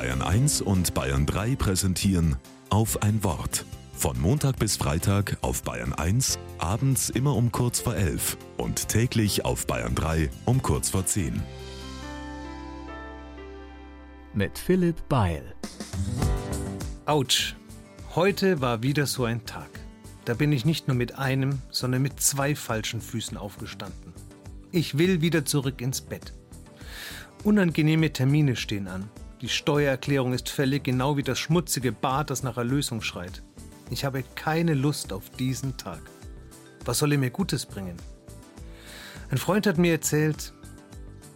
Bayern 1 und Bayern 3 präsentieren auf ein Wort. Von Montag bis Freitag auf Bayern 1, abends immer um kurz vor 11 und täglich auf Bayern 3 um kurz vor 10. Mit Philipp Beil. Autsch. Heute war wieder so ein Tag. Da bin ich nicht nur mit einem, sondern mit zwei falschen Füßen aufgestanden. Ich will wieder zurück ins Bett. Unangenehme Termine stehen an. Die Steuererklärung ist fällig, genau wie das schmutzige Bad, das nach Erlösung schreit. Ich habe keine Lust auf diesen Tag. Was soll er mir Gutes bringen? Ein Freund hat mir erzählt,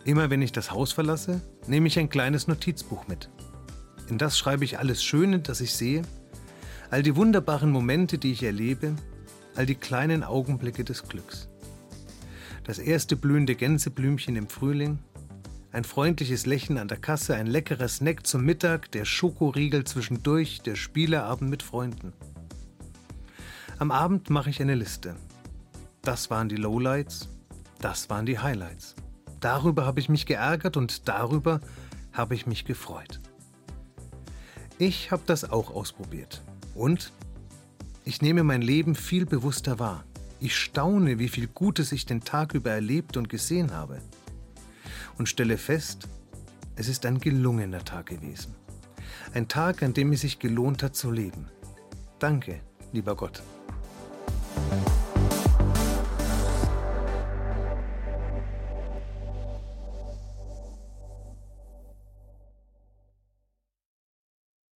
immer wenn ich das Haus verlasse, nehme ich ein kleines Notizbuch mit. In das schreibe ich alles Schöne, das ich sehe, all die wunderbaren Momente, die ich erlebe, all die kleinen Augenblicke des Glücks. Das erste blühende Gänseblümchen im Frühling, ein freundliches Lächeln an der Kasse, ein leckerer Snack zum Mittag, der Schokoriegel zwischendurch, der Spieleabend mit Freunden. Am Abend mache ich eine Liste. Das waren die Lowlights, das waren die Highlights. Darüber habe ich mich geärgert und darüber habe ich mich gefreut. Ich habe das auch ausprobiert. Und ich nehme mein Leben viel bewusster wahr. Ich staune, wie viel Gutes ich den Tag über erlebt und gesehen habe und stelle fest, es ist ein gelungener Tag gewesen. Ein Tag, an dem es sich gelohnt hat zu leben. Danke, lieber Gott.